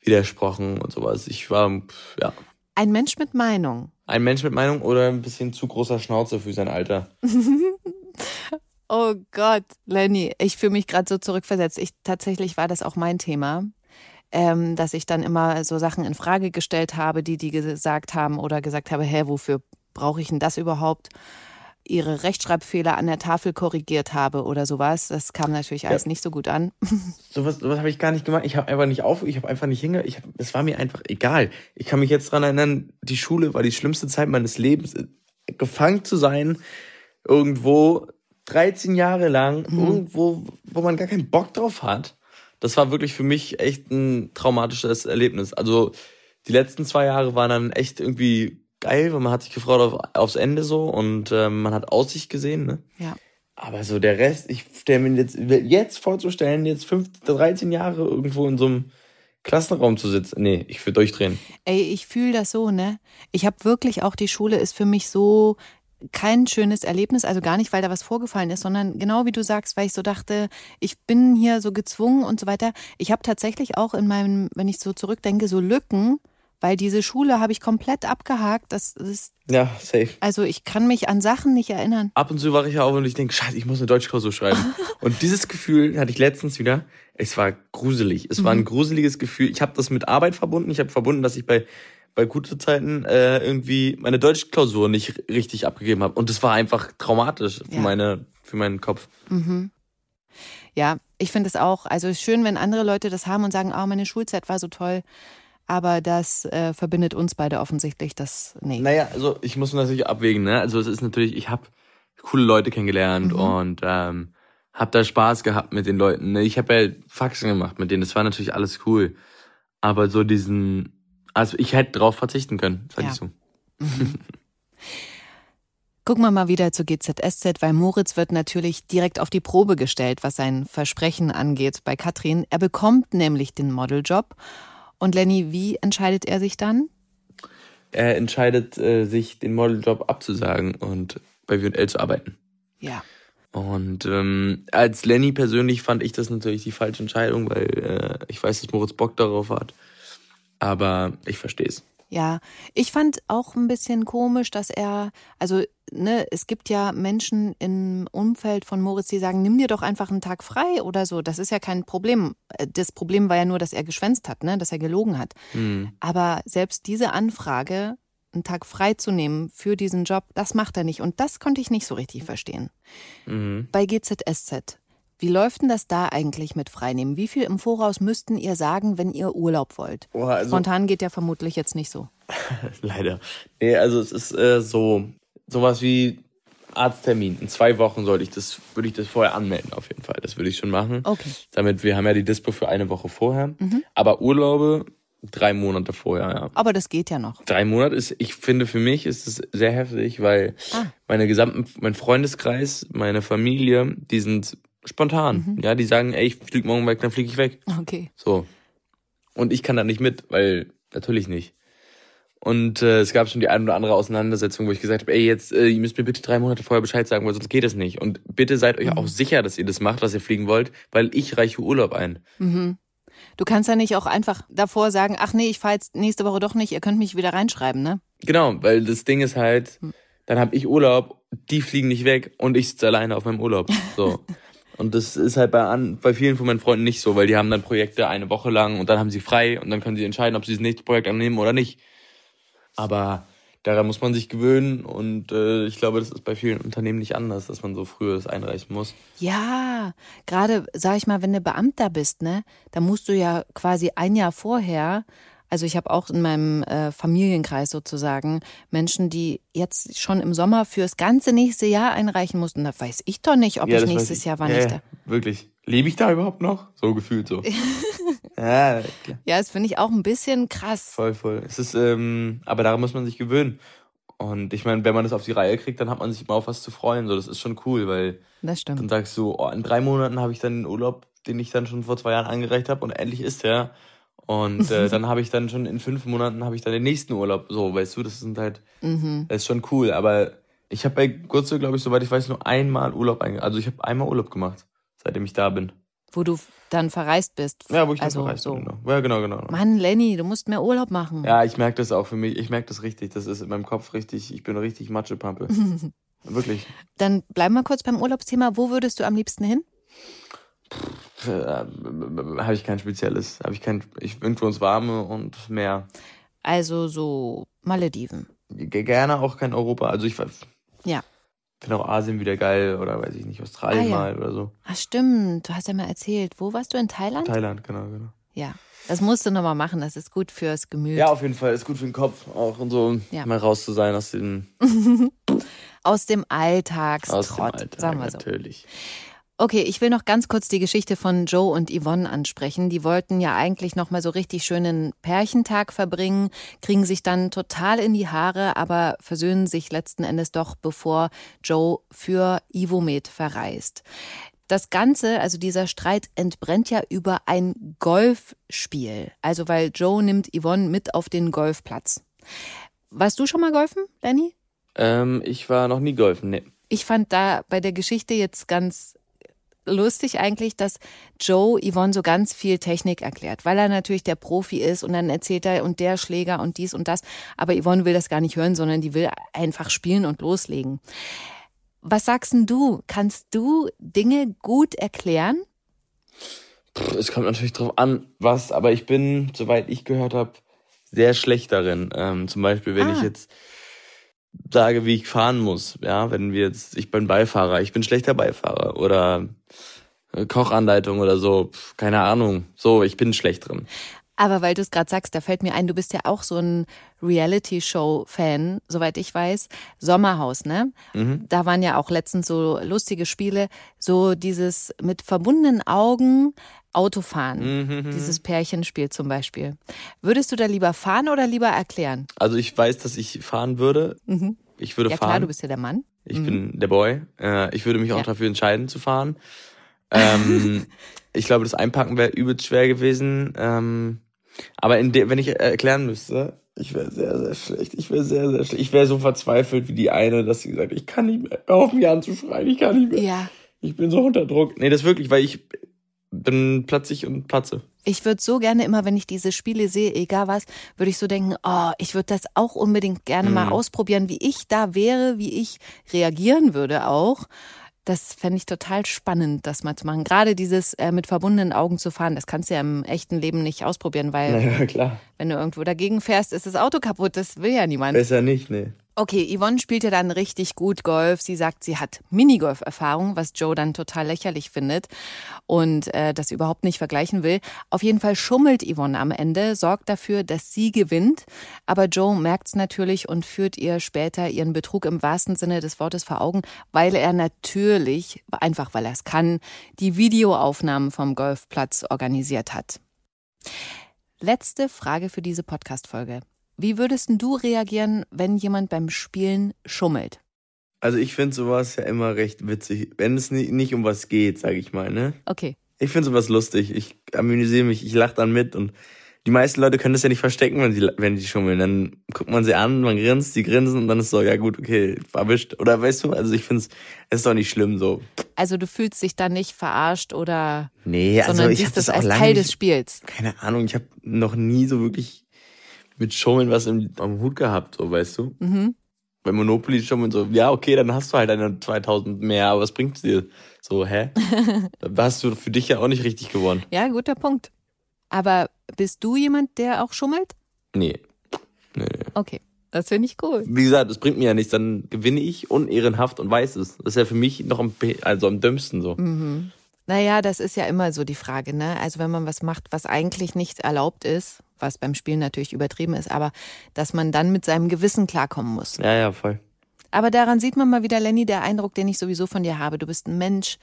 widersprochen und sowas. Ich war, ja, Ein Mensch mit Meinung. ein Mensch mit Meinung oder ein bisschen zu großer Schnauze für sein Alter. Oh Gott, Lenny, ich fühle mich gerade so zurückversetzt. Ich tatsächlich war das auch mein Thema, ähm, dass ich dann immer so Sachen in Frage gestellt habe, die die gesagt haben oder gesagt habe, hä, wofür brauche ich denn das überhaupt? Ihre Rechtschreibfehler an der Tafel korrigiert habe oder sowas. Das kam natürlich alles nicht so gut an. Sowas, sowas habe ich gar nicht gemacht. Ich habe einfach nicht auf, ich habe einfach nicht hinge. Ich hab, es war mir einfach egal. Ich kann mich jetzt dran erinnern, die Schule war die schlimmste Zeit meines Lebens. Gefangen zu sein, irgendwo 13 Jahre lang, irgendwo, wo man gar keinen Bock drauf hat. Das war wirklich für mich echt ein traumatisches Erlebnis. Also die letzten zwei Jahre waren dann echt irgendwie geil, weil man hat sich gefreut auf, aufs Ende so und ähm, man hat Aussicht gesehen. Ne? Ja. Aber so der Rest, ich stelle mir jetzt, jetzt vorzustellen, jetzt 15, 13 Jahre irgendwo in so einem Klassenraum zu sitzen. Nee, ich würde durchdrehen. Ey, ich fühle das so, ne? Ich habe wirklich auch, die Schule ist für mich so kein schönes Erlebnis, also gar nicht, weil da was vorgefallen ist, sondern genau wie du sagst, weil ich so dachte, ich bin hier so gezwungen und so weiter. Ich habe tatsächlich auch in meinem, wenn ich so zurückdenke, so Lücken, weil diese Schule habe ich komplett abgehakt. Das ist, Ja, safe. also ich kann mich an Sachen nicht erinnern. Ab und zu wache ich auf und ich denke, scheiße, ich muss eine Deutschklausur schreiben. und dieses Gefühl hatte ich letztens wieder. Es war gruselig. Es war ein gruseliges Gefühl. Ich habe das mit Arbeit verbunden. Ich habe verbunden, dass ich bei bei gute Zeiten äh, irgendwie meine Deutschklausur nicht richtig abgegeben habe. Und das war einfach traumatisch für Ja. meine für meinen Kopf. Ja, ich finde es auch. Also schön, wenn andere Leute das haben und sagen, oh, meine Schulzeit war so toll. Aber das äh, verbindet uns beide offensichtlich. Das, nee. Naja, also ich muss natürlich abwägen, ne? Also es ist natürlich, ich habe coole Leute kennengelernt und ähm, habe da Spaß gehabt mit den Leuten. Ne? Ich habe ja Faxen gemacht mit denen, das war natürlich alles cool. Aber so diesen, also ich hätte drauf verzichten können, sag Ja. ich so. Gucken wir mal wieder zu GZSZ, weil Moritz wird natürlich direkt auf die Probe gestellt, was sein Versprechen angeht bei Katrin. Er bekommt nämlich den Modeljob. Und Lenny, wie entscheidet er sich dann? er entscheidet äh, sich, den Modeljob abzusagen und bei W&L zu arbeiten. Ja. Und ähm, als Lenny persönlich fand ich das natürlich die falsche Entscheidung, weil äh, ich weiß, dass Moritz Bock darauf hat. Aber ich verstehe es. Ja, ich fand auch ein bisschen komisch, dass er, also ne, es gibt ja Menschen im Umfeld von Moritz, die sagen, nimm dir doch einfach einen Tag frei oder so. Das ist ja kein Problem. Das Problem war ja nur, dass er geschwänzt hat, ne, dass er gelogen hat. Mhm. Aber selbst diese Anfrage, einen Tag frei zu nehmen für diesen Job, das macht er nicht. Und das konnte ich nicht so richtig verstehen. Mhm. Bei GZSZ. Wie läuft denn das da eigentlich mit Freinehmen? Wie viel im Voraus müssten ihr sagen, wenn ihr Urlaub wollt? Boah, also, Spontan geht ja vermutlich jetzt nicht so. leider. Nee, also es ist äh, so sowas wie Arzttermin. In zwei Wochen sollte ich das, würde ich das vorher anmelden auf jeden Fall. Das würde ich schon machen. Okay. Damit wir haben ja die Dispo für eine Woche vorher. Mhm. Aber Urlaube drei Monate vorher, ja. Aber das geht ja noch. Drei Monate ist, ich finde für mich ist es sehr heftig, weil Ah. meine gesamten, mein Freundeskreis, meine Familie, die sind spontan. Mhm. Ja, die sagen, ey, ich flieg morgen weg, dann flieg ich weg. Okay. So. Und ich kann da nicht mit, weil natürlich nicht. Und äh, es gab schon die ein oder andere Auseinandersetzung, wo ich gesagt habe, ey, jetzt äh, ihr müsst mir bitte drei Monate vorher Bescheid sagen, weil sonst geht es nicht. Und bitte seid euch auch sicher, dass ihr das macht, was ihr fliegen wollt, weil ich reiche Urlaub ein. Mhm. Du kannst ja nicht auch einfach davor sagen, ach nee, ich fahre jetzt nächste Woche doch nicht, ihr könnt mich wieder reinschreiben, ne? Genau, weil das Ding ist halt, dann habe ich Urlaub, die fliegen nicht weg und ich sitze alleine auf meinem Urlaub. So. und das ist halt bei, bei vielen von meinen Freunden nicht so, weil die haben dann Projekte eine Woche lang und dann haben sie frei und dann können sie entscheiden, ob sie das nächste Projekt annehmen oder nicht. Aber daran muss man sich gewöhnen und äh, ich glaube, das ist bei vielen Unternehmen nicht anders, dass man so früh das einreichen muss. Ja, gerade, sag ich mal, wenn du Beamter bist, ne, da musst du ja quasi ein Jahr vorher, also ich habe auch in meinem äh, Familienkreis sozusagen Menschen, die jetzt schon im Sommer fürs ganze nächste Jahr einreichen mussten. Da weiß ich doch nicht, ob Ja, ich nächstes ich. Jahr wann ja, ich ja, da. Wirklich. Lebe ich da überhaupt noch? So gefühlt so. ja, klar. Ja, das finde ich auch ein bisschen krass. Voll, voll. Es ist, ähm, aber daran muss man sich gewöhnen. Und ich meine, wenn man das auf die Reihe kriegt, dann hat man sich immer auf was zu freuen. So, das ist schon cool, weil Das dann stimmt. sagst du, oh, in drei Monaten habe ich dann den Urlaub, den ich dann schon vor zwei Jahren angereicht habe und endlich ist der. Und äh, dann habe ich dann schon in fünf Monaten habe ich dann den nächsten Urlaub. So, weißt du, das sind halt, Mhm. das ist schon cool. Aber ich habe bei Gurze, glaube ich, soweit ich weiß, nur einmal Urlaub einge Also ich habe einmal Urlaub gemacht, seitdem ich da bin. Wo du dann verreist bist. Ja, wo ich dann also, verreist so. bin. Genau. Ja, genau, genau. Mann, Lenny, du musst mehr Urlaub machen. Ja, ich merke das auch für mich. Ich merke das richtig. Das ist in meinem Kopf richtig. Ich bin richtig Matschepampe. Wirklich. Dann bleiben wir kurz beim Urlaubsthema. Wo würdest du am liebsten hin? Äh, habe ich kein spezielles. Habe ich kein. Ich wünsche uns warme und Meer. Also so Malediven. G- Gerne auch kein Europa. Also ich Ja. finde auch Asien wieder geil oder weiß ich nicht Australien Ah, ja. mal oder so. Ach stimmt, du hast ja mal erzählt. Wo warst du in Thailand? Thailand, genau, genau. ja. Das musst du nochmal machen, das ist gut fürs Gemüt. Ja, auf jeden Fall ist gut für den Kopf auch und so Ja. mal raus zu sein aus dem Aus dem aus dem Alltagstrott, Alltag sagen wir so. natürlich. Okay, ich will noch ganz kurz die Geschichte von Joe und Yvonne ansprechen. Die wollten ja eigentlich noch mal so richtig schönen Pärchentag verbringen, kriegen sich dann total in die Haare, aber versöhnen sich letzten Endes doch, bevor Joe für Ivomed verreist. Das Ganze, also dieser Streit, entbrennt ja über ein Golfspiel. Also weil Joe nimmt Yvonne mit auf den Golfplatz. Warst du schon mal golfen, Lenny? Ähm, ich war noch nie golfen. Nee. Ich fand da bei der Geschichte jetzt ganz lustig eigentlich, dass Joe Yvonne so ganz viel Technik erklärt, weil er natürlich der Profi ist und dann erzählt er und der Schläger und dies und das. Aber Yvonne will das gar nicht hören, sondern die will einfach spielen und loslegen. Was sagst denn du? Kannst du Dinge gut erklären? Es kommt natürlich drauf an, was, aber ich bin, soweit ich gehört habe, sehr schlecht darin. Ähm, zum Beispiel, wenn Ah. ich jetzt sage, wie ich fahren muss, ja, wenn wir jetzt, ich bin Beifahrer, ich bin schlechter Beifahrer oder äh, Kochanleitung oder so, keine Ahnung. So, ich bin schlecht drin. Aber weil du es gerade sagst, da fällt mir ein, du bist ja auch so ein Reality-Show-Fan, soweit ich weiß. Sommerhaus, ne? Da waren ja auch letztens so lustige Spiele, so dieses mit verbundenen Augen Autofahren, Mhm. dieses Pärchenspiel zum Beispiel. Würdest du da lieber fahren oder lieber erklären? Also ich weiß, dass ich fahren würde. Ich würde Ja fahren. klar, du bist ja der Mann. Ich bin der Boy. Äh, ich würde mich auch Ja. dafür entscheiden zu fahren. Ähm, ich glaube, das Einpacken wäre übelst schwer gewesen. Ähm, aber wenn ich erklären müsste, Ich wäre sehr, sehr schlecht. Ich wäre sehr, sehr schlecht. Ich wäre so verzweifelt wie die eine, dass sie gesagt, ich kann nicht mehr. Hör auf mich anzuschreien, ich kann nicht mehr. Ja. Ich bin so unter Druck. Nee, das wirklich, weil ich bin platzig und patze. Ich würde so gerne immer, wenn ich diese Spiele sehe, egal was, würde ich so denken, oh, ich würde das auch unbedingt gerne mal Mhm. ausprobieren, wie ich da wäre, wie ich reagieren würde auch. Das fände ich total spannend, das mal zu machen. Gerade dieses äh, mit verbundenen Augen zu fahren, das kannst du ja im echten Leben nicht ausprobieren, weil Naja, wenn du irgendwo dagegen fährst, ist das Auto kaputt. Das will ja niemand. Besser nicht, nee. Okay, Yvonne spielt ja dann richtig gut Golf. Sie sagt, sie hat Minigolf-Erfahrung, was Joe dann total lächerlich findet und äh, das überhaupt nicht vergleichen will. Auf jeden Fall schummelt Yvonne am Ende, sorgt dafür, dass sie gewinnt. Aber Joe merkt's natürlich und führt ihr später ihren Betrug im wahrsten Sinne des Wortes vor Augen, weil er natürlich, einfach weil er es kann, die Videoaufnahmen vom Golfplatz organisiert hat. Letzte Frage für diese Podcast-Folge. Wie würdest du reagieren, wenn jemand beim Spielen schummelt? Also ich finde sowas ja immer recht witzig, wenn es ni- nicht um was geht, sag ich mal, ne? Okay. Ich finde sowas lustig. Ich amüsiere mich, ich lache dann mit und die meisten Leute können das ja nicht verstecken, wenn sie wenn die schummeln. Dann guckt man sie an, man grinst, die grinsen und dann ist so, ja gut, okay, erwischt. Oder weißt du, also ich finde es, ist doch nicht schlimm so. Also du fühlst dich dann nicht verarscht oder, Nee, also sondern ich siehst das auch als Teil nicht, des Spiels. keine Ahnung, ich habe noch nie so wirklich mit Schummeln was im, am Hut gehabt, so weißt du. Mhm. Bei Monopoly schummeln so, ja okay, dann hast du halt deine 2000 mehr, aber was bringt's dir? So, hä? da hast du für dich ja auch nicht richtig gewonnen. Ja, guter Punkt. Aber bist du jemand, der auch schummelt? Nee. Nee, nee. Okay, das finde ich cool. Wie gesagt, das bringt mir ja nichts, dann gewinne ich unehrenhaft und weiß es. Das ist ja für mich noch am, also am dümmsten so. Mhm. Naja, das ist ja immer so die Frage, ne? Also wenn man was macht, was eigentlich nicht erlaubt ist, was beim Spielen natürlich übertrieben ist, aber dass man dann mit seinem Gewissen klarkommen muss. Ja, ja, voll. Aber daran sieht man mal wieder, Lenny, der Eindruck, den ich sowieso von dir habe. Du bist ein Mensch,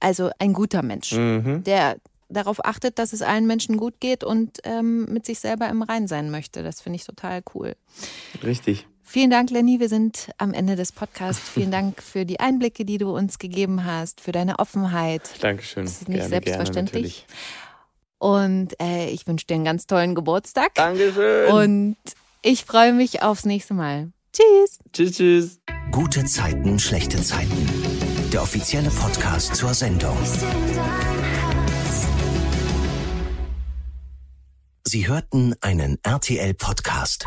also ein guter Mensch, Mhm. der darauf achtet, dass es allen Menschen gut geht und ähm, mit sich selber im Rein sein möchte. Das finde ich total cool. Richtig. Vielen Dank, Lenny. Wir sind am Ende des Podcasts. Vielen Dank für die Einblicke, die du uns gegeben hast, für deine Offenheit. Dankeschön. Das ist nicht Gerne, selbstverständlich. Gerne, Und äh, ich wünsche dir einen ganz tollen Geburtstag. Dankeschön. Und ich freue mich aufs nächste Mal. Tschüss. tschüss, tschüss. Gute Zeiten, schlechte Zeiten. Der offizielle Podcast zur Sendung. Sie hörten einen RTL-Podcast.